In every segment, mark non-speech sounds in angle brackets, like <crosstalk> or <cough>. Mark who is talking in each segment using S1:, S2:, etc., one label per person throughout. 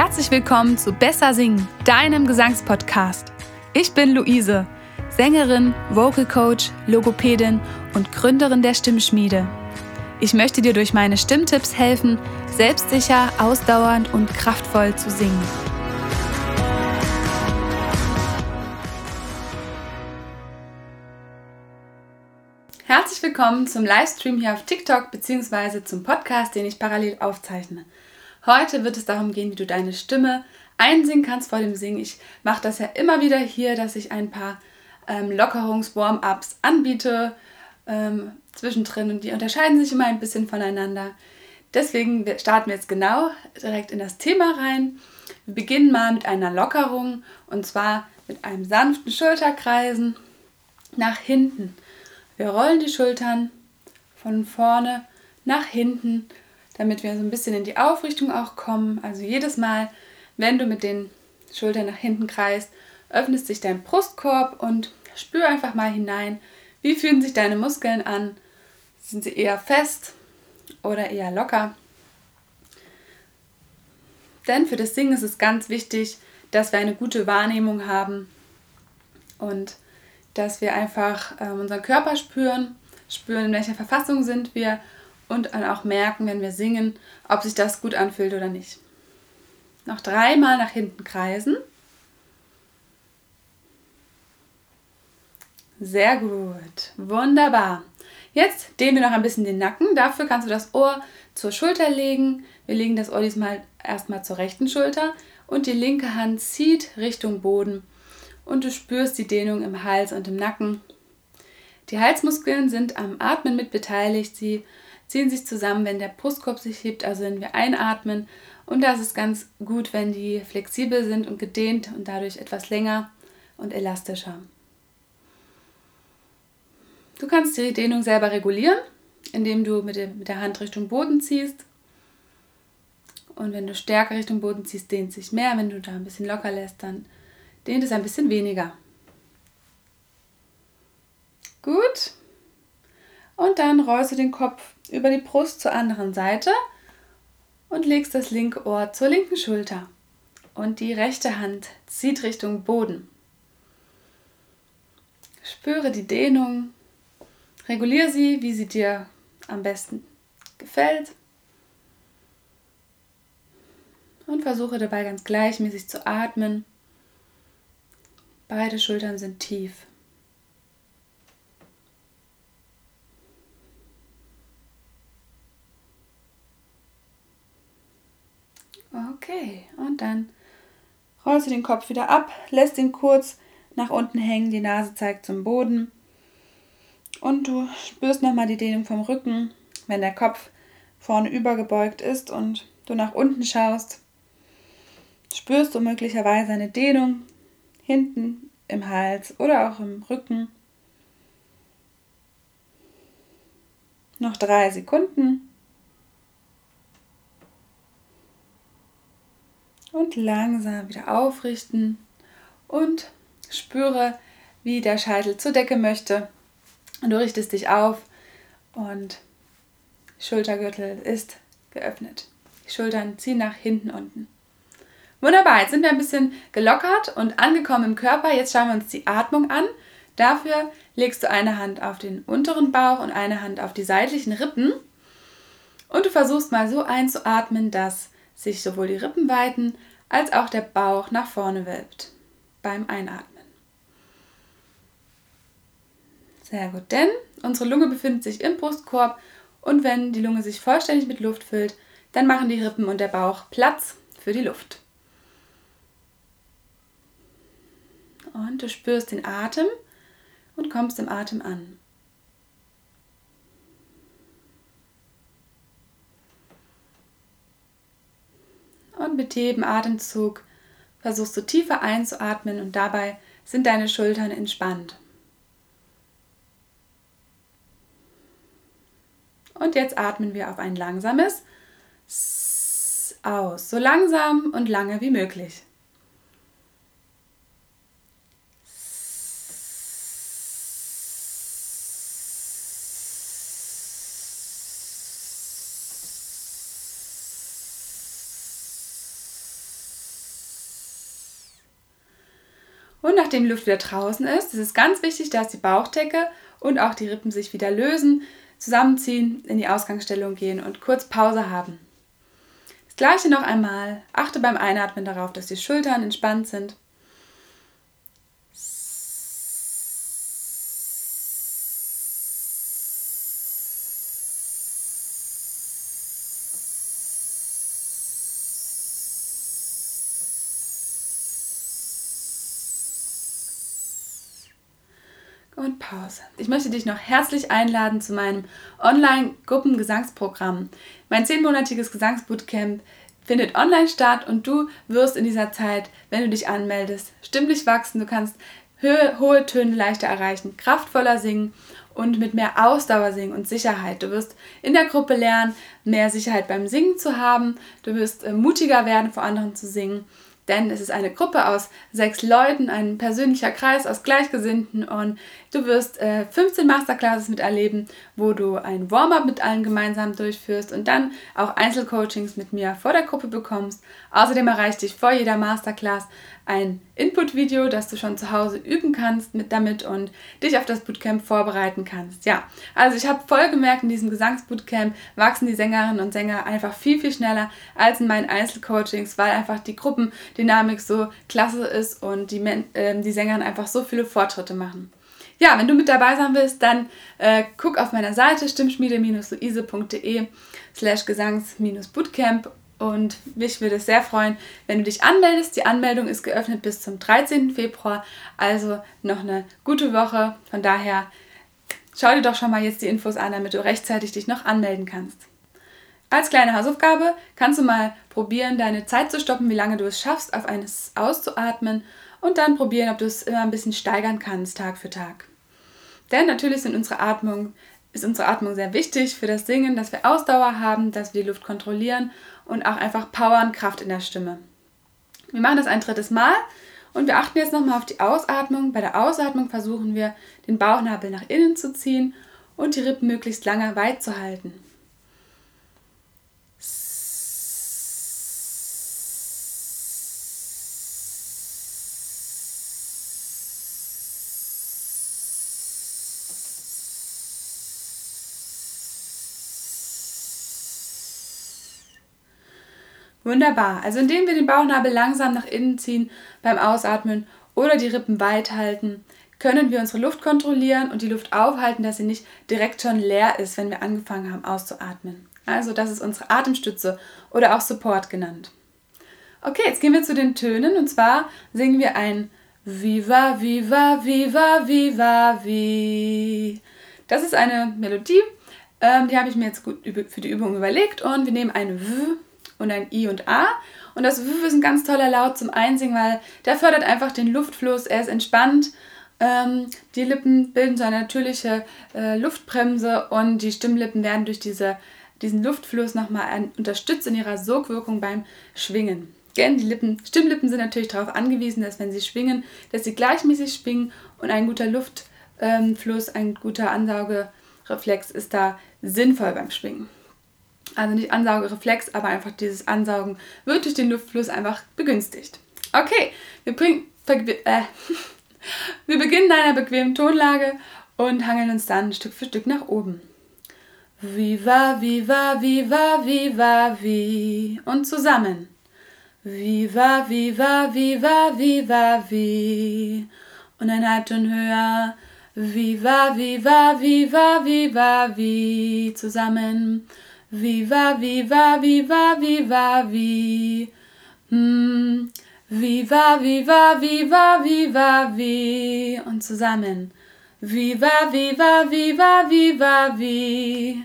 S1: Herzlich willkommen zu Besser Singen, deinem Gesangspodcast. Ich bin Luise, Sängerin, Vocal Coach, Logopädin und Gründerin der Stimmschmiede. Ich möchte dir durch meine Stimmtipps helfen, selbstsicher, ausdauernd und kraftvoll zu singen. Herzlich willkommen zum Livestream hier auf TikTok bzw. zum Podcast, den ich parallel aufzeichne. Heute wird es darum gehen, wie du deine Stimme einsingen kannst vor dem Singen. Ich mache das ja immer wieder hier, dass ich ein paar ähm, Lockerungs-Warm-Ups anbiete ähm, zwischendrin und die unterscheiden sich immer ein bisschen voneinander. Deswegen starten wir jetzt genau direkt in das Thema rein. Wir beginnen mal mit einer Lockerung und zwar mit einem sanften Schulterkreisen nach hinten. Wir rollen die Schultern von vorne nach hinten damit wir so ein bisschen in die Aufrichtung auch kommen. Also jedes Mal, wenn du mit den Schultern nach hinten kreist, öffnet sich dein Brustkorb und spür einfach mal hinein, wie fühlen sich deine Muskeln an. Sind sie eher fest oder eher locker? Denn für das Singen ist es ganz wichtig, dass wir eine gute Wahrnehmung haben und dass wir einfach äh, unseren Körper spüren, spüren, in welcher Verfassung sind wir und dann auch merken, wenn wir singen, ob sich das gut anfühlt oder nicht. Noch dreimal nach hinten kreisen. Sehr gut. Wunderbar. Jetzt dehnen wir noch ein bisschen den Nacken. Dafür kannst du das Ohr zur Schulter legen. Wir legen das Ohr diesmal erstmal zur rechten Schulter und die linke Hand zieht Richtung Boden und du spürst die Dehnung im Hals und im Nacken. Die Halsmuskeln sind am Atmen mit beteiligt. Sie ziehen sich zusammen, wenn der Brustkorb sich hebt, also wenn wir einatmen. Und da ist ganz gut, wenn die flexibel sind und gedehnt und dadurch etwas länger und elastischer. Du kannst die Dehnung selber regulieren, indem du mit der Hand Richtung Boden ziehst. Und wenn du stärker Richtung Boden ziehst, dehnt sich mehr. Wenn du da ein bisschen locker lässt, dann dehnt es ein bisschen weniger. Gut. Und dann rollst du den Kopf über die Brust zur anderen Seite und legst das linke Ohr zur linken Schulter. Und die rechte Hand zieht Richtung Boden. Spüre die Dehnung, reguliere sie, wie sie dir am besten gefällt. Und versuche dabei ganz gleichmäßig zu atmen. Beide Schultern sind tief. Okay, und dann rollst du den Kopf wieder ab, lässt ihn kurz nach unten hängen, die Nase zeigt zum Boden. Und du spürst nochmal die Dehnung vom Rücken, wenn der Kopf vorne übergebeugt ist und du nach unten schaust. Spürst du möglicherweise eine Dehnung hinten im Hals oder auch im Rücken. Noch drei Sekunden. Und langsam wieder aufrichten und spüre, wie der Scheitel zur Decke möchte. Und du richtest dich auf und Schultergürtel ist geöffnet. Die Schultern ziehen nach hinten unten. Wunderbar, jetzt sind wir ein bisschen gelockert und angekommen im Körper. Jetzt schauen wir uns die Atmung an. Dafür legst du eine Hand auf den unteren Bauch und eine Hand auf die seitlichen Rippen. Und du versuchst mal so einzuatmen, dass sich sowohl die Rippen weiten als auch der Bauch nach vorne wölbt beim Einatmen. Sehr gut, denn unsere Lunge befindet sich im Brustkorb und wenn die Lunge sich vollständig mit Luft füllt, dann machen die Rippen und der Bauch Platz für die Luft. Und du spürst den Atem und kommst im Atem an. Und mit jedem Atemzug versuchst du tiefer einzuatmen und dabei sind deine Schultern entspannt. Und jetzt atmen wir auf ein langsames aus, so langsam und lange wie möglich. Und nachdem die Luft wieder draußen ist, ist es ganz wichtig, dass die Bauchdecke und auch die Rippen sich wieder lösen, zusammenziehen, in die Ausgangsstellung gehen und kurz Pause haben. Das gleiche noch einmal. Achte beim Einatmen darauf, dass die Schultern entspannt sind. und Pause. Ich möchte dich noch herzlich einladen zu meinem Online-Gruppengesangsprogramm. Mein zehnmonatiges Gesangsbootcamp findet online statt und du wirst in dieser Zeit, wenn du dich anmeldest, stimmlich wachsen. Du kannst Höhe, hohe Töne leichter erreichen, kraftvoller singen und mit mehr Ausdauer singen und Sicherheit. Du wirst in der Gruppe lernen, mehr Sicherheit beim Singen zu haben. Du wirst äh, mutiger werden, vor anderen zu singen denn es ist eine Gruppe aus sechs Leuten, ein persönlicher Kreis aus Gleichgesinnten und du wirst äh, 15 Masterclasses miterleben, wo du ein Warm-up mit allen gemeinsam durchführst und dann auch Einzelcoachings mit mir vor der Gruppe bekommst. Außerdem erreicht dich vor jeder Masterclass ein Input-Video, das du schon zu Hause üben kannst mit damit und dich auf das Bootcamp vorbereiten kannst. Ja, also ich habe voll gemerkt, in diesem Gesangsbootcamp wachsen die Sängerinnen und Sänger einfach viel, viel schneller als in meinen Einzelcoachings, weil einfach die Gruppendynamik so klasse ist und die, äh, die Sängerinnen einfach so viele Fortschritte machen. Ja, wenn du mit dabei sein willst, dann äh, guck auf meiner Seite stimmschmiede-luise.de slash gesangs-bootcamp und mich würde es sehr freuen, wenn du dich anmeldest. Die Anmeldung ist geöffnet bis zum 13. Februar, also noch eine gute Woche. Von daher schau dir doch schon mal jetzt die Infos an, damit du rechtzeitig dich noch anmelden kannst. Als kleine Hausaufgabe kannst du mal probieren, deine Zeit zu stoppen, wie lange du es schaffst, auf eines auszuatmen und dann probieren, ob du es immer ein bisschen steigern kannst, Tag für Tag. Denn natürlich sind unsere Atmung, ist unsere Atmung sehr wichtig für das Singen, dass wir Ausdauer haben, dass wir die Luft kontrollieren und auch einfach Power und Kraft in der Stimme. Wir machen das ein drittes Mal und wir achten jetzt nochmal auf die Ausatmung. Bei der Ausatmung versuchen wir, den Bauchnabel nach innen zu ziehen und die Rippen möglichst lange weit zu halten. Wunderbar. Also indem wir den Bauchnabel langsam nach innen ziehen beim Ausatmen oder die Rippen weit halten, können wir unsere Luft kontrollieren und die Luft aufhalten, dass sie nicht direkt schon leer ist, wenn wir angefangen haben auszuatmen. Also das ist unsere Atemstütze oder auch Support genannt. Okay, jetzt gehen wir zu den Tönen und zwar singen wir ein Viva, Viva, Viva, Viva, Vi. Das ist eine Melodie, ähm, die habe ich mir jetzt gut für die Übung überlegt und wir nehmen ein V und ein I und A. Und das W ist ein ganz toller Laut zum Einsingen, weil der fördert einfach den Luftfluss, er ist entspannt. Ähm, die Lippen bilden so eine natürliche äh, Luftbremse und die Stimmlippen werden durch diese, diesen Luftfluss nochmal unterstützt in ihrer Sogwirkung beim Schwingen. Denn die Lippen, Stimmlippen sind natürlich darauf angewiesen, dass wenn sie schwingen, dass sie gleichmäßig schwingen und ein guter Luftfluss, ähm, ein guter Ansaugereflex ist da sinnvoll beim Schwingen. Also nicht Ansaugereflex, aber einfach dieses Ansaugen wird durch den Luftfluss einfach begünstigt. Okay, wir, bring, äh, <laughs> wir beginnen in einer bequemen Tonlage und hangeln uns dann Stück für Stück nach oben. Viva, viva, viva, viva, vi. Und zusammen. Viva, viva, viva, viva, vi. Und ein Halbton höher. Viva, viva, viva, viva, vi. Zusammen. Viva, viva, viva, viva, vi. Hm. Viva, viva, viva, viva, vi. Und zusammen. Viva, viva, viva, viva, vi.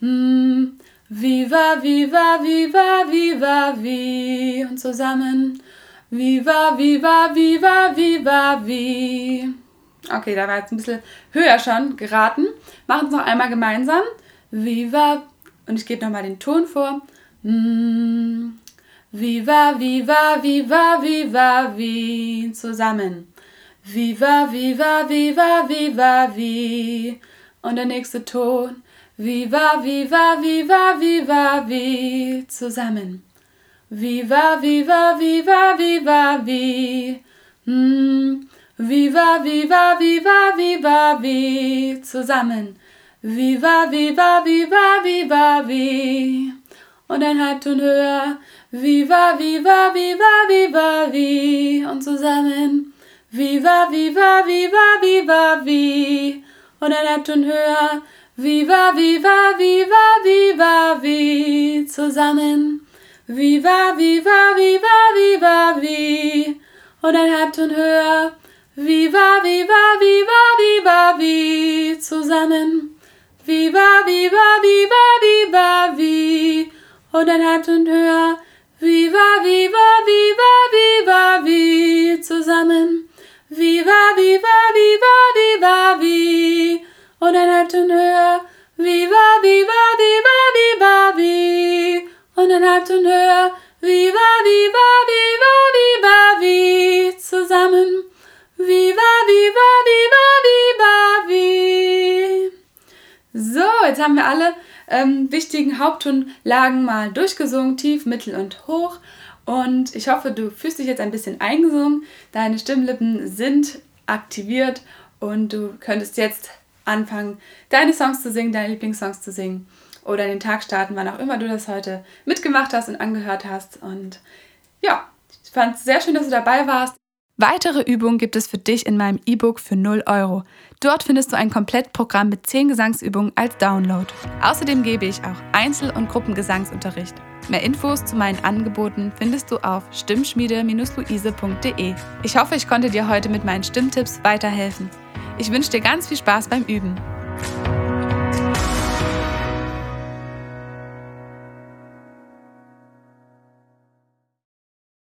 S1: Hm. Viva, viva, viva, viva, vi. Und zusammen. Viva, viva, viva, viva, vi. Okay, da war jetzt ein bisschen höher schon geraten. Machen es noch einmal gemeinsam. Viva, und ich gebe nochmal den Ton vor. Mm, viva, viva, viva, viva, wie. Zusammen. Viva, viva, viva, viva, wie. Und der nächste Ton. Viva, viva, viva, viva, wie. Zusammen. Viva, viva, viva, viva, wie. Mm, Viva, viva, viva, viva, wie. Zusammen. Viva, viva, viva, viva, wie. Und ein Halbton höher. Viva, viva, viva, viva, wie. Und zusammen. Viva, viva, viva, viva, wie. Und ein Halbton höher. Viva, viva, viva, viva, wie. Zusammen. Viva, viva, viva, viva, wie. Und ein Halbton höher. Viva, viva, viva, viva, wie. Zusammen. Viva, viva, viva, viva, wie. Und ein Halbton höher. Viva, viva, viva, viva, wie. Zusammen. Viva, viva, viva, viva, wie. Und ein Halbton höher. Viva, viva, viva, viva, wie. Und ein Halbton höher. Viva, viva, viva, viva, wie. Zusammen. Viva, viva, viva, viva. So, jetzt haben wir alle ähm, wichtigen Haupttonlagen mal durchgesungen, tief, mittel und hoch. Und ich hoffe, du fühlst dich jetzt ein bisschen eingesungen. Deine Stimmlippen sind aktiviert und du könntest jetzt anfangen, deine Songs zu singen, deine Lieblingssongs zu singen oder den Tag starten, wann auch immer du das heute mitgemacht hast und angehört hast. Und ja, ich fand es sehr schön, dass du dabei warst. Weitere Übungen gibt es für dich in meinem E-Book für 0 Euro. Dort findest du ein Komplettprogramm mit 10 Gesangsübungen als Download. Außerdem gebe ich auch Einzel- und Gruppengesangsunterricht. Mehr Infos zu meinen Angeboten findest du auf stimmschmiede-luise.de. Ich hoffe, ich konnte dir heute mit meinen Stimmtipps weiterhelfen. Ich wünsche dir ganz viel Spaß beim Üben.